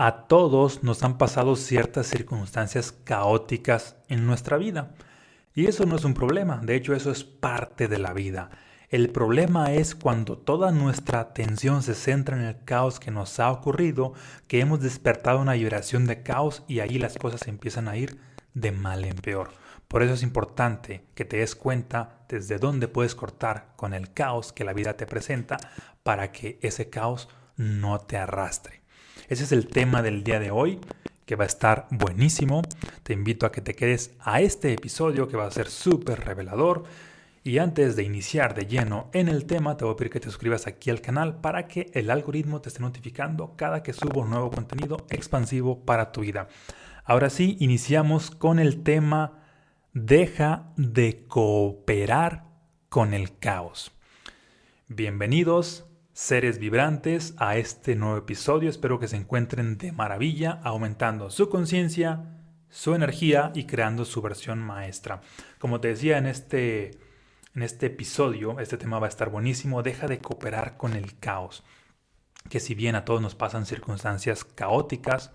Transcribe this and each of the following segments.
A todos nos han pasado ciertas circunstancias caóticas en nuestra vida. Y eso no es un problema, de hecho eso es parte de la vida. El problema es cuando toda nuestra atención se centra en el caos que nos ha ocurrido, que hemos despertado una vibración de caos y ahí las cosas empiezan a ir de mal en peor. Por eso es importante que te des cuenta desde dónde puedes cortar con el caos que la vida te presenta para que ese caos no te arrastre. Ese es el tema del día de hoy, que va a estar buenísimo. Te invito a que te quedes a este episodio que va a ser súper revelador. Y antes de iniciar de lleno en el tema, te voy a pedir que te suscribas aquí al canal para que el algoritmo te esté notificando cada que subo nuevo contenido expansivo para tu vida. Ahora sí, iniciamos con el tema Deja de cooperar con el caos. Bienvenidos seres vibrantes a este nuevo episodio. Espero que se encuentren de maravilla, aumentando su conciencia, su energía y creando su versión maestra. Como te decía en este, en este episodio, este tema va a estar buenísimo. Deja de cooperar con el caos. Que si bien a todos nos pasan circunstancias caóticas,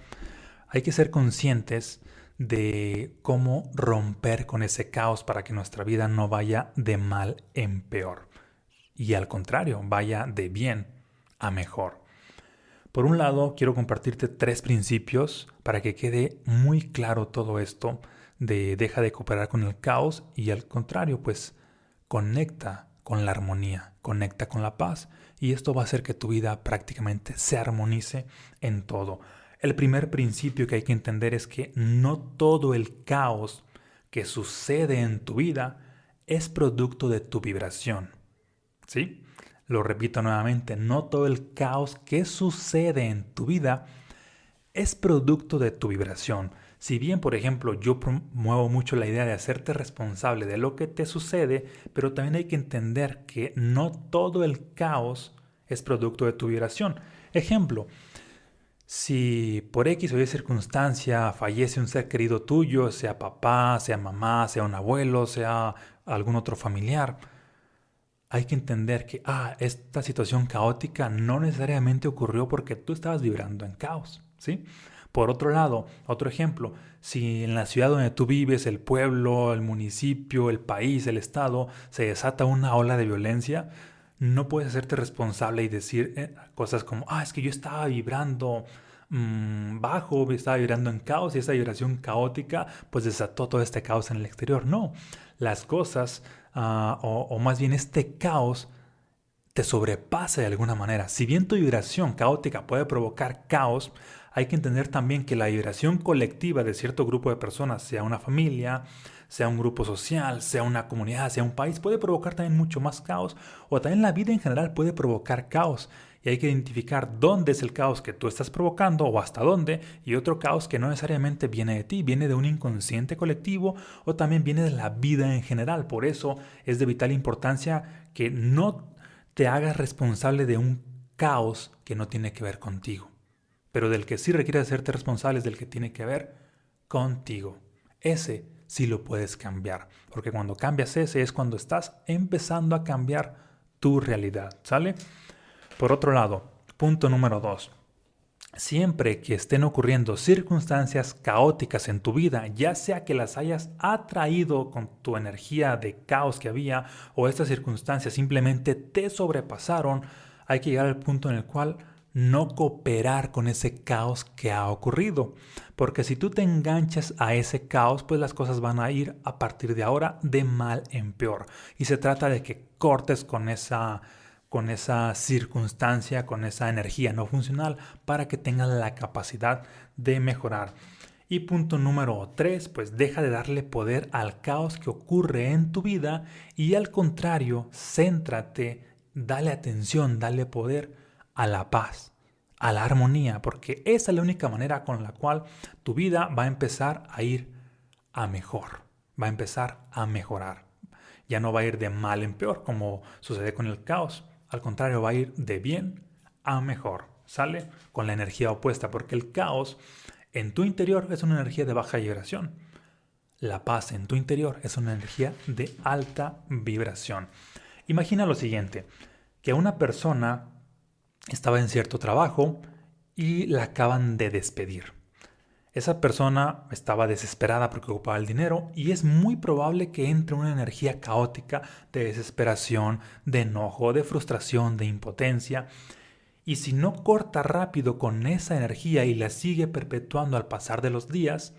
hay que ser conscientes de cómo romper con ese caos para que nuestra vida no vaya de mal en peor y al contrario, vaya de bien a mejor. Por un lado, quiero compartirte tres principios para que quede muy claro todo esto de deja de cooperar con el caos y al contrario, pues conecta con la armonía, conecta con la paz y esto va a hacer que tu vida prácticamente se armonice en todo. El primer principio que hay que entender es que no todo el caos que sucede en tu vida es producto de tu vibración. ¿Sí? Lo repito nuevamente, no todo el caos que sucede en tu vida es producto de tu vibración. Si bien, por ejemplo, yo promuevo mucho la idea de hacerte responsable de lo que te sucede, pero también hay que entender que no todo el caos es producto de tu vibración. Ejemplo, si por X o Y circunstancia fallece un ser querido tuyo, sea papá, sea mamá, sea un abuelo, sea algún otro familiar, hay que entender que, ah, esta situación caótica no necesariamente ocurrió porque tú estabas vibrando en caos, ¿sí? Por otro lado, otro ejemplo, si en la ciudad donde tú vives, el pueblo, el municipio, el país, el estado, se desata una ola de violencia, no puedes hacerte responsable y decir eh, cosas como, ah, es que yo estaba vibrando mm, bajo, estaba vibrando en caos y esa vibración caótica pues desató todo este caos en el exterior. No, las cosas Ah, o, más bien este caos te sobrepasa de alguna manera. Si bien tu vibración caótica puede provocar caos, hay que entender también que la vibración colectiva de cierto grupo de personas, sea una familia, sea un grupo social, sea una comunidad, sea un país, puede provocar también mucho más caos o también la vida en general puede provocar caos y hay que identificar dónde es el caos que tú estás provocando o hasta dónde y otro caos que no necesariamente viene de ti, viene de un inconsciente colectivo o también viene de la vida en general. Por eso es de vital importancia que no te hagas responsable de un caos que no tiene que ver contigo, pero del que sí requiere hacerte responsable es del que tiene que ver contigo. Ese sí lo puedes cambiar, porque cuando cambias ese es cuando estás empezando a cambiar tu realidad, ¿sale? Por otro lado, punto número 2. Siempre que estén ocurriendo circunstancias caóticas en tu vida, ya sea que las hayas atraído con tu energía de caos que había o estas circunstancias simplemente te sobrepasaron, hay que llegar al punto en el cual no cooperar con ese caos que ha ocurrido. Porque si tú te enganchas a ese caos, pues las cosas van a ir a partir de ahora de mal en peor. Y se trata de que cortes con esa con esa circunstancia, con esa energía no funcional para que tengas la capacidad de mejorar. Y punto número 3, pues deja de darle poder al caos que ocurre en tu vida y al contrario, céntrate, dale atención, dale poder a la paz, a la armonía, porque esa es la única manera con la cual tu vida va a empezar a ir a mejor, va a empezar a mejorar. Ya no va a ir de mal en peor como sucede con el caos, al contrario, va a ir de bien a mejor. Sale con la energía opuesta, porque el caos en tu interior es una energía de baja vibración. La paz en tu interior es una energía de alta vibración. Imagina lo siguiente, que una persona estaba en cierto trabajo y la acaban de despedir. Esa persona estaba desesperada porque ocupaba el dinero y es muy probable que entre una energía caótica de desesperación, de enojo, de frustración, de impotencia. Y si no corta rápido con esa energía y la sigue perpetuando al pasar de los días,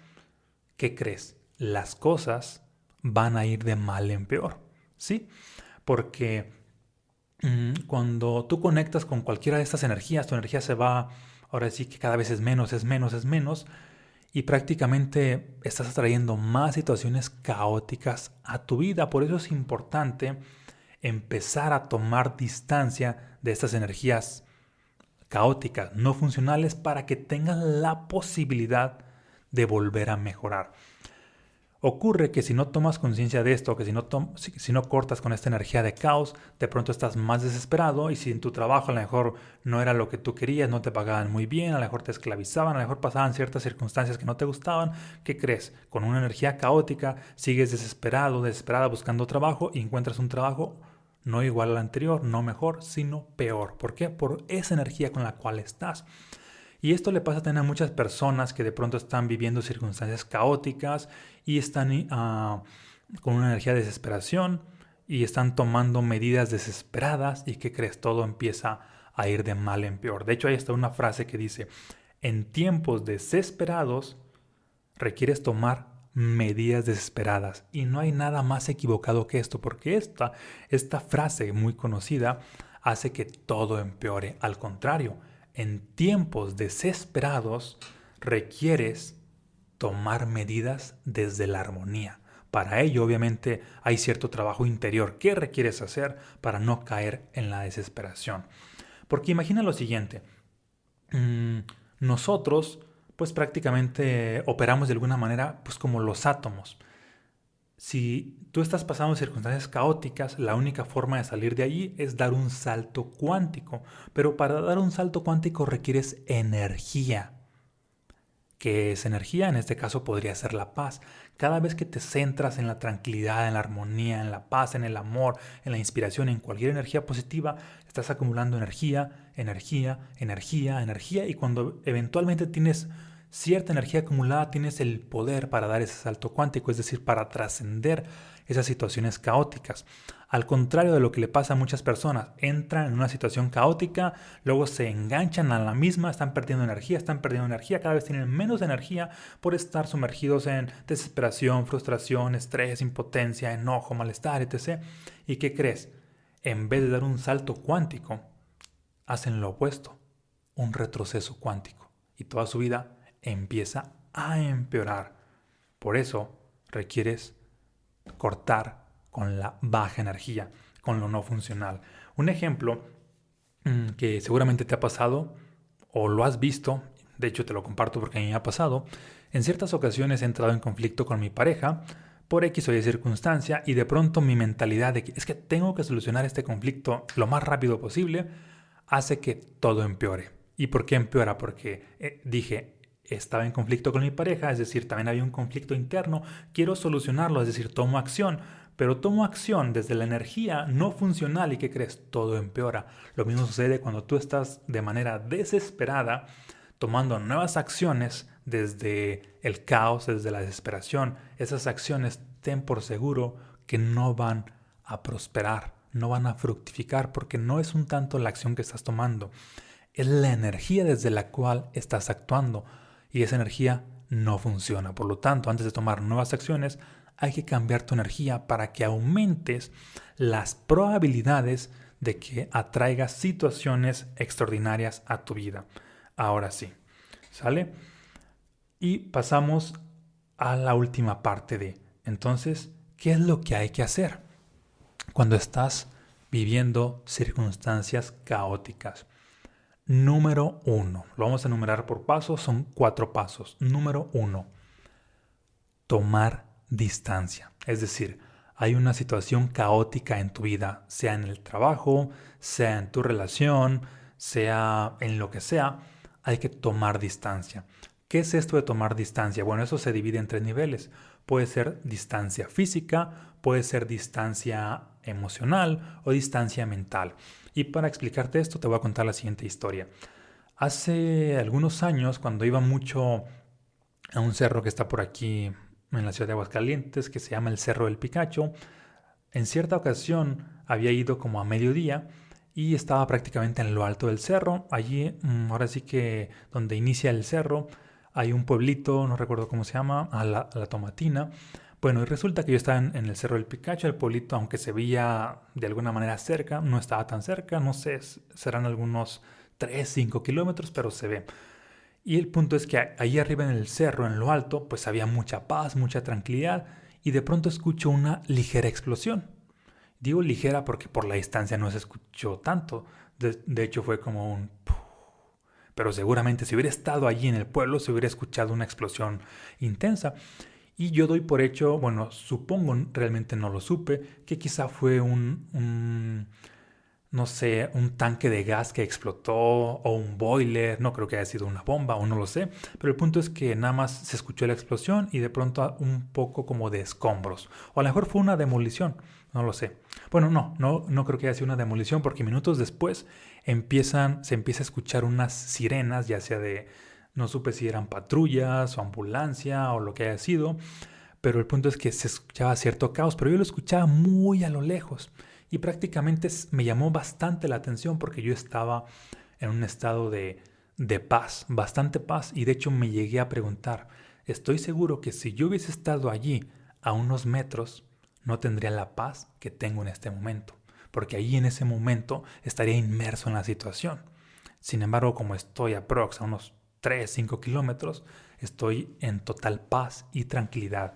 ¿qué crees? Las cosas van a ir de mal en peor. ¿Sí? Porque mm, cuando tú conectas con cualquiera de estas energías, tu energía se va, ahora sí que cada vez es menos, es menos, es menos, y prácticamente estás atrayendo más situaciones caóticas a tu vida. Por eso es importante empezar a tomar distancia de estas energías caóticas, no funcionales, para que tengas la posibilidad de volver a mejorar. Ocurre que si no tomas conciencia de esto, que si no, si, no cortas con esta energía de caos, de pronto estás más desesperado y si en tu trabajo a lo mejor no era lo que tú querías, no te pagaban muy bien, a lo mejor te esclavizaban, a lo mejor pasaban ciertas circunstancias que no te gustaban, ¿qué crees? Con una energía caótica sigues desesperado, desesperada buscando trabajo y encuentras un trabajo no igual al anterior, no mejor, sino peor. ¿Por qué? Por esa energía con la cual estás. Y esto le pasa también a muchas personas que de pronto están viviendo circunstancias caóticas y están ah, con una energía de desesperación y están tomando medidas desesperadas y que crees todo empieza a ir de mal en peor. De hecho, hay hasta una frase que dice, en tiempos desesperados requieres tomar medidas desesperadas. Y no hay nada más equivocado que esto, porque esta, esta frase muy conocida hace que todo empeore. Al contrario, en tiempos desesperados requieres tomar medidas desde la armonía. Para ello, obviamente, hay cierto trabajo interior que requieres hacer para no caer en la desesperación. Porque imagina lo siguiente, mm, nosotros pues prácticamente operamos de alguna manera pues como los átomos. Si tú estás pasando circunstancias caóticas, la única forma de salir de allí es dar un salto cuántico. Pero para dar un salto cuántico requieres energía. ¿Qué es energía? En este caso podría ser la paz. Cada vez que te centras en la tranquilidad, en la armonía, en la paz, en el amor, en la inspiración, en cualquier energía positiva, estás acumulando energía, energía, energía, energía. Y cuando eventualmente tienes cierta energía acumulada tienes el poder para dar ese salto cuántico, es decir, para trascender esas situaciones caóticas. Al contrario de lo que le pasa a muchas personas, entran en una situación caótica, luego se enganchan a la misma, están perdiendo energía, están perdiendo energía, cada vez tienen menos energía por estar sumergidos en desesperación, frustración, estrés, impotencia, enojo, malestar, etc. ¿Y qué crees? En vez de dar un salto cuántico, hacen lo opuesto, un retroceso cuántico. Y toda su vida empieza a empeorar. Por eso requieres cortar con la baja energía, con lo no funcional. Un ejemplo mm, que seguramente te ha pasado o lo has visto, de hecho te lo comparto porque a mí me ha pasado, en ciertas ocasiones he entrado en conflicto con mi pareja por X o Y circunstancia y de pronto mi mentalidad de que es que tengo que solucionar este conflicto lo más rápido posible hace que todo empeore. ¿Y por qué empeora? Porque eh, dije, estaba en conflicto con mi pareja, es decir, también había un conflicto interno, quiero solucionarlo, es decir, tomo acción, pero tomo acción desde la energía no funcional y ¿qué crees? Todo empeora. Lo mismo sucede cuando tú estás de manera desesperada tomando nuevas acciones desde el caos, desde la desesperación. Esas acciones ten por seguro que no van a prosperar, no van a fructificar porque no es un tanto la acción que estás tomando, es la energía desde la cual estás actuando y esa energía no funciona. Por lo tanto, antes de tomar nuevas acciones, hay que cambiar tu energía para que aumentes las probabilidades de que atraigas situaciones extraordinarias a tu vida. Ahora sí, ¿sale? Y pasamos a la última parte de, entonces, ¿qué es lo que hay que hacer cuando estás viviendo circunstancias caóticas? Número uno. Lo vamos a enumerar por pasos, son cuatro pasos. Número uno. Tomar distancia. Es decir, hay una situación caótica en tu vida, sea en el trabajo, sea en tu relación, sea en lo que sea, hay que tomar distancia. ¿Qué es esto de tomar distancia? Bueno, eso se divide en tres niveles. Puede ser distancia física, puede ser distancia emocional o distancia mental. Y para explicarte esto te voy a contar la siguiente historia. Hace algunos años, cuando iba mucho a un cerro que está por aquí en la ciudad de Aguascalientes, que se llama el Cerro del Picacho, en cierta ocasión había ido como a mediodía y estaba prácticamente en lo alto del cerro. Allí, mm, ahora sí que donde inicia el cerro, hay un pueblito, no recuerdo cómo se llama, a la, Tomatina. Bueno, y resulta que yo estaba en, el Cerro del Picacho, el pueblito, aunque se veía de alguna manera cerca, no estaba tan cerca, no sé, serán algunos 3, 5 kilómetros, pero se ve. Y el punto es que ahí arriba en el cerro, en lo alto, pues había mucha paz, mucha tranquilidad, y de pronto escucho una ligera explosión. Digo ligera porque por la distancia no se escuchó tanto, de, hecho fue como un... Pero seguramente si hubiera estado allí en el pueblo se hubiera escuchado una explosión intensa. Y yo doy por hecho, bueno, supongo, realmente no lo supe, que quizá fue un no sé, un tanque de gas que explotó o un boiler, no creo que haya sido una bomba o no lo sé, pero el punto es que nada más se escuchó la explosión y de pronto un poco como de escombros, o a lo mejor fue una demolición, no lo sé. Bueno, no, no, no creo que haya sido una demolición porque minutos después empiezan, se empieza a escuchar unas sirenas, ya sea de, no supe si eran patrullas o ambulancia o lo que haya sido, pero el punto es que se escuchaba cierto caos, pero yo lo escuchaba muy a lo lejos y prácticamente me llamó bastante la atención porque yo estaba en un estado de, de paz, bastante paz, y de hecho me llegué a preguntar, estoy seguro que si yo hubiese estado allí a unos metros, no tendría la paz que tengo en este momento, porque allí en ese momento estaría inmerso en la situación. Sin embargo, como estoy a prox a unos 3, 5 kilómetros, estoy en total paz y tranquilidad.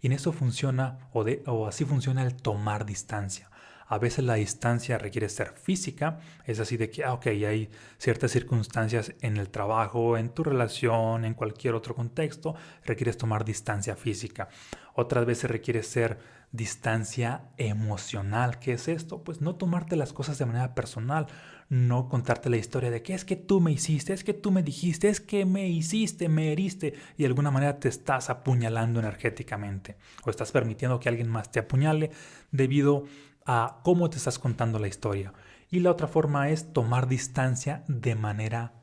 Y en eso funciona, o, así funciona el tomar distancia. A veces la distancia requiere ser física, es así de que, ah, ok, hay ciertas circunstancias en el trabajo, en tu relación, en cualquier otro contexto, requieres tomar distancia física. Otras veces requiere ser distancia emocional. ¿Qué es esto? Pues no tomarte las cosas de manera personal, no contarte la historia de que es que tú me hiciste, es que tú me dijiste, es que me hiciste, me heriste y de alguna manera te estás apuñalando energéticamente o estás permitiendo que alguien más te apuñale debido a cómo te estás contando la historia. Y la otra forma es tomar distancia de manera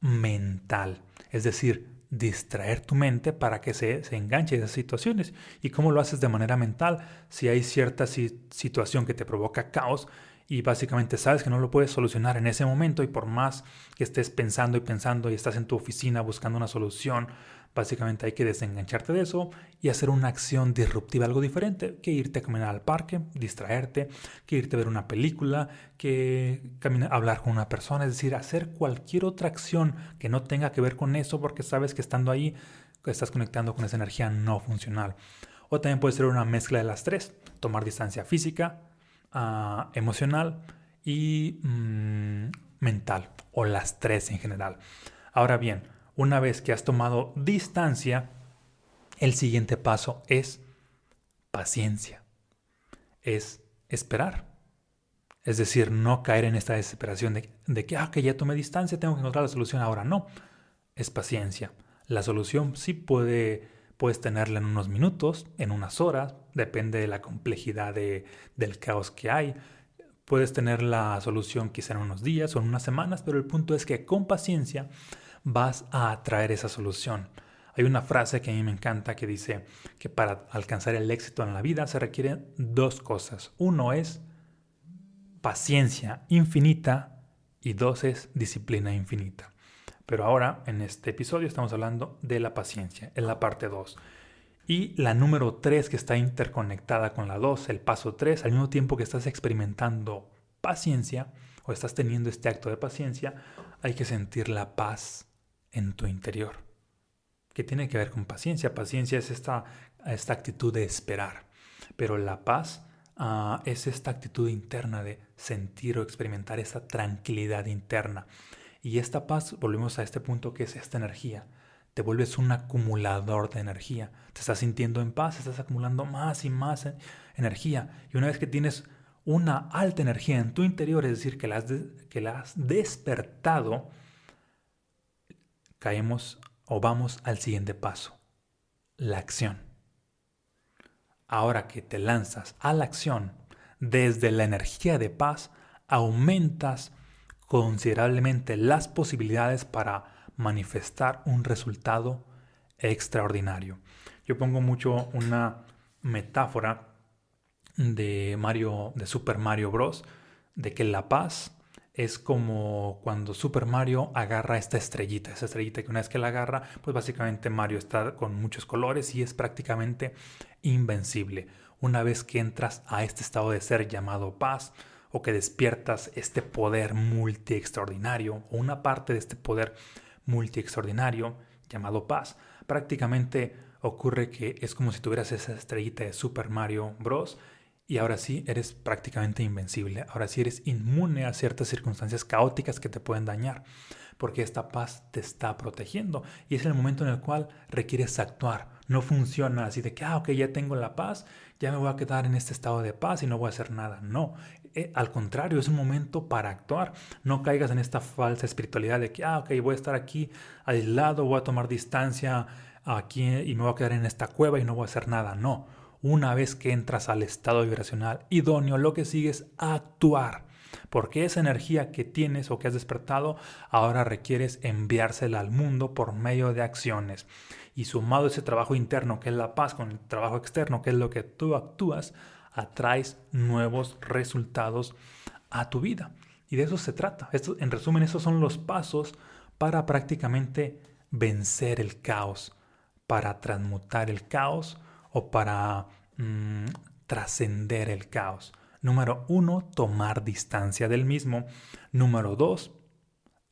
mental, es decir, distraer tu mente para que se, se enganche a esas situaciones. ¿Y cómo lo haces de manera mental? Si hay cierta situación que te provoca caos, y básicamente sabes que no lo puedes solucionar en ese momento y por más que estés pensando y pensando y estás en tu oficina buscando una solución, básicamente hay que desengancharte de eso y hacer una acción disruptiva, algo diferente, que irte a caminar al parque, distraerte, que irte a ver una película, que caminar, hablar con una persona, es decir, hacer cualquier otra acción que no tenga que ver con eso porque sabes que estando ahí estás conectando con esa energía no funcional. O también puede ser una mezcla de las tres, tomar distancia física, Ah, emocional y mm, mental, o las tres en general. Ahora bien, una vez que has tomado distancia, el siguiente paso es paciencia, es esperar. Es decir, no caer en esta desesperación de, que, ah, que ya tomé distancia, tengo que encontrar la solución ahora. No, es paciencia. La solución sí puede Puedes tenerla en unos minutos, en unas horas, depende de la complejidad del caos que hay. Puedes tener la solución quizá en unos días o en unas semanas, pero el punto es que con paciencia vas a atraer esa solución. Hay una frase que a mí me encanta que dice que para alcanzar el éxito en la vida se requieren dos cosas. Uno es paciencia infinita y dos es disciplina infinita. Pero ahora, en este episodio, estamos hablando de la paciencia, en la parte 2. Y la número 3 que está interconectada con la 2, el paso 3, al mismo tiempo que estás experimentando paciencia o estás teniendo este acto de paciencia, hay que sentir la paz en tu interior. ¿Qué tiene que ver con paciencia? Paciencia es esta, esta actitud de esperar, pero la paz ah, es esta actitud interna de sentir o experimentar esa tranquilidad interna. Y esta paz, volvemos a este punto que es esta energía. Te vuelves un acumulador de energía. Te estás sintiendo en paz, estás acumulando más y más energía. Y una vez que tienes una alta energía en tu interior, es decir, que la has, que la has despertado, caemos o vamos al siguiente paso, la acción. Ahora que te lanzas a la acción, desde la energía de paz, aumentas considerablemente las posibilidades para manifestar un resultado extraordinario. Yo pongo mucho una metáfora de Mario de Super Mario Bros de que la paz es como cuando Super Mario agarra esta estrellita, esa estrellita que una vez que la agarra, pues básicamente Mario está con muchos colores y es prácticamente invencible. Una vez que entras a este estado de ser llamado paz, o que despiertas este poder multi extraordinario, o una parte de este poder multi extraordinario llamado paz, prácticamente ocurre que es como si tuvieras esa estrellita de Super Mario Bros. Y ahora sí eres prácticamente invencible. Ahora sí eres inmune a ciertas circunstancias caóticas que te pueden dañar. Porque esta paz te está protegiendo. Y es el momento en el cual requieres actuar. No funciona así de que, ah, ok, ya tengo la paz, ya me voy a quedar en este estado de paz y no voy a hacer nada. No, eh, al contrario, es un momento para actuar. No caigas en esta falsa espiritualidad de que, ah, ok, voy a estar aquí aislado, voy a tomar distancia aquí y me voy a quedar en esta cueva y no voy a hacer nada. No, una vez que entras al estado vibracional idóneo, lo que sigue es actuar. Porque esa energía que tienes o que has despertado, ahora requieres enviársela al mundo por medio de acciones. Y sumado ese trabajo interno, que es la paz, con el trabajo externo, que es lo que tú actúas, atraes nuevos resultados a tu vida. Y de eso se trata. Esto, en resumen, esos son los pasos para prácticamente vencer el caos, para transmutar el caos o para mm, trascender el caos. Número uno, tomar distancia del mismo. Número dos,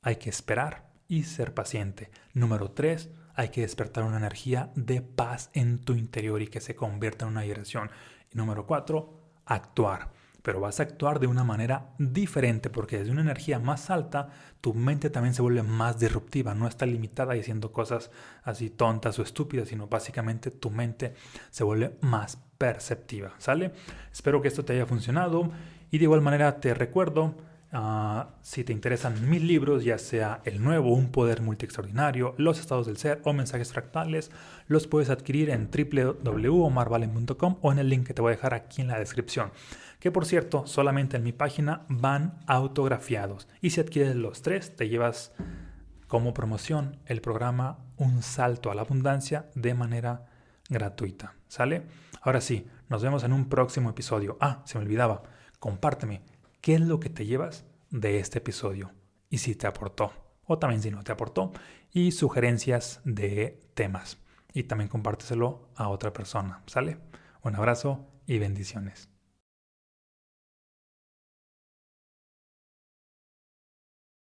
hay que esperar y ser paciente. Número tres, hay que despertar una energía de paz en tu interior y que se convierta en una vibración. Número cuatro, actuar. Pero vas a actuar de una manera diferente porque desde una energía más alta tu mente también se vuelve más disruptiva. No está limitada y haciendo cosas así tontas o estúpidas, sino básicamente tu mente se vuelve más perceptiva. ¿Sale? Espero que esto te haya funcionado y de igual manera te recuerdo Ah, si te interesan mis libros, ya sea el nuevo, Un Poder Multi Extraordinario, Los Estados del Ser o Mensajes Fractales, los puedes adquirir en www.omarvalen.com o en el link que te voy a dejar aquí en la descripción. Que por cierto, solamente en mi página van autografiados. Y si adquieres los tres, te llevas como promoción el programa Un Salto a la Abundancia de manera gratuita. ¿Sale? Ahora sí, nos vemos en un próximo episodio. Ah, se me olvidaba, compárteme qué es lo que te llevas de este episodio y si te aportó o también si no te aportó y sugerencias de temas y también compárteselo a otra persona, ¿sale? Un abrazo y bendiciones.